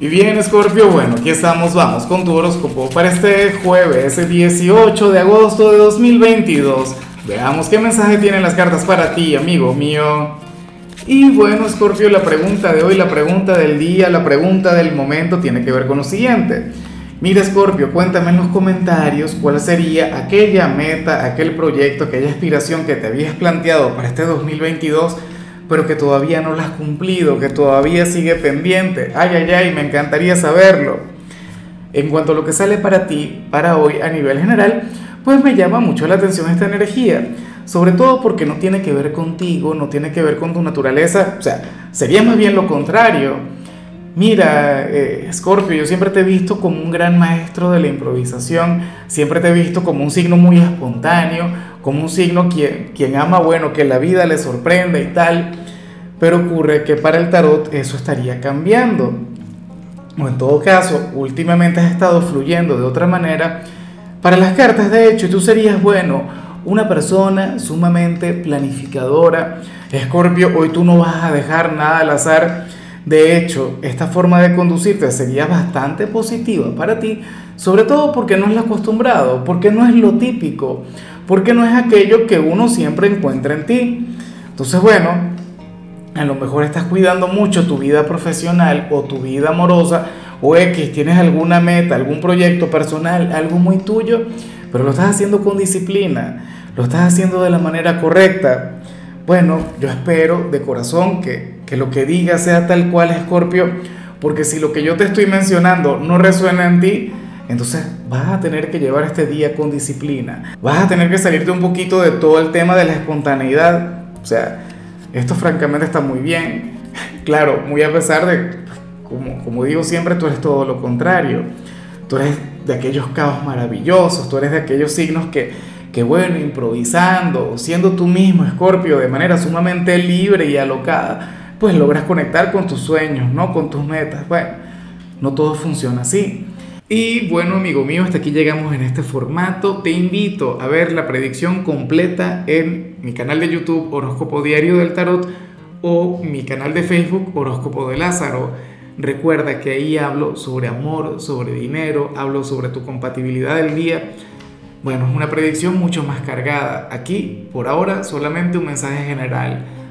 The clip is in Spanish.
Y bien, Scorpio, bueno, aquí estamos, vamos con tu horóscopo para este jueves 18 de agosto de 2022. Veamos qué mensaje tienen las cartas para ti, amigo mío. Y bueno, Scorpio, la pregunta de hoy, la pregunta del día, la pregunta del momento tiene que ver con lo siguiente. Mira, Scorpio, cuéntame en los comentarios cuál sería aquella meta, aquel proyecto, aquella aspiración que te habías planteado para este 2022 pero que todavía no la has cumplido, que todavía sigue pendiente. Ay, ay, ay, me encantaría saberlo. En cuanto a lo que sale para ti, para hoy a nivel general, pues me llama mucho la atención esta energía. Sobre todo porque no tiene que ver contigo, no tiene que ver con tu naturaleza. O sea, sería más bien lo contrario. Mira, eh, Scorpio, yo siempre te he visto como un gran maestro de la improvisación, siempre te he visto como un signo muy espontáneo, como un signo quien, quien ama, bueno, que la vida le sorprende y tal, pero ocurre que para el tarot eso estaría cambiando. O en todo caso, últimamente has estado fluyendo de otra manera. Para las cartas, de hecho, tú serías, bueno, una persona sumamente planificadora. Escorpio, hoy tú no vas a dejar nada al azar de hecho, esta forma de conducirte sería bastante positiva para ti, sobre todo porque no es lo acostumbrado, porque no es lo típico, porque no es aquello que uno siempre encuentra en ti. Entonces, bueno, a lo mejor estás cuidando mucho tu vida profesional o tu vida amorosa o X, tienes alguna meta, algún proyecto personal, algo muy tuyo, pero lo estás haciendo con disciplina, lo estás haciendo de la manera correcta. Bueno, yo espero de corazón que que lo que diga sea tal cual, Escorpio, porque si lo que yo te estoy mencionando no resuena en ti, entonces vas a tener que llevar este día con disciplina, vas a tener que salirte un poquito de todo el tema de la espontaneidad, o sea, esto francamente está muy bien, claro, muy a pesar de, como, como digo siempre, tú eres todo lo contrario, tú eres de aquellos caos maravillosos, tú eres de aquellos signos que, que bueno, improvisando, siendo tú mismo, Escorpio, de manera sumamente libre y alocada, pues logras conectar con tus sueños, ¿no? Con tus metas. Bueno, no todo funciona así. Y bueno, amigo mío, hasta aquí llegamos en este formato. Te invito a ver la predicción completa en mi canal de YouTube Horóscopo Diario del Tarot o mi canal de Facebook Horóscopo de Lázaro. Recuerda que ahí hablo sobre amor, sobre dinero, hablo sobre tu compatibilidad del día. Bueno, es una predicción mucho más cargada. Aquí, por ahora, solamente un mensaje general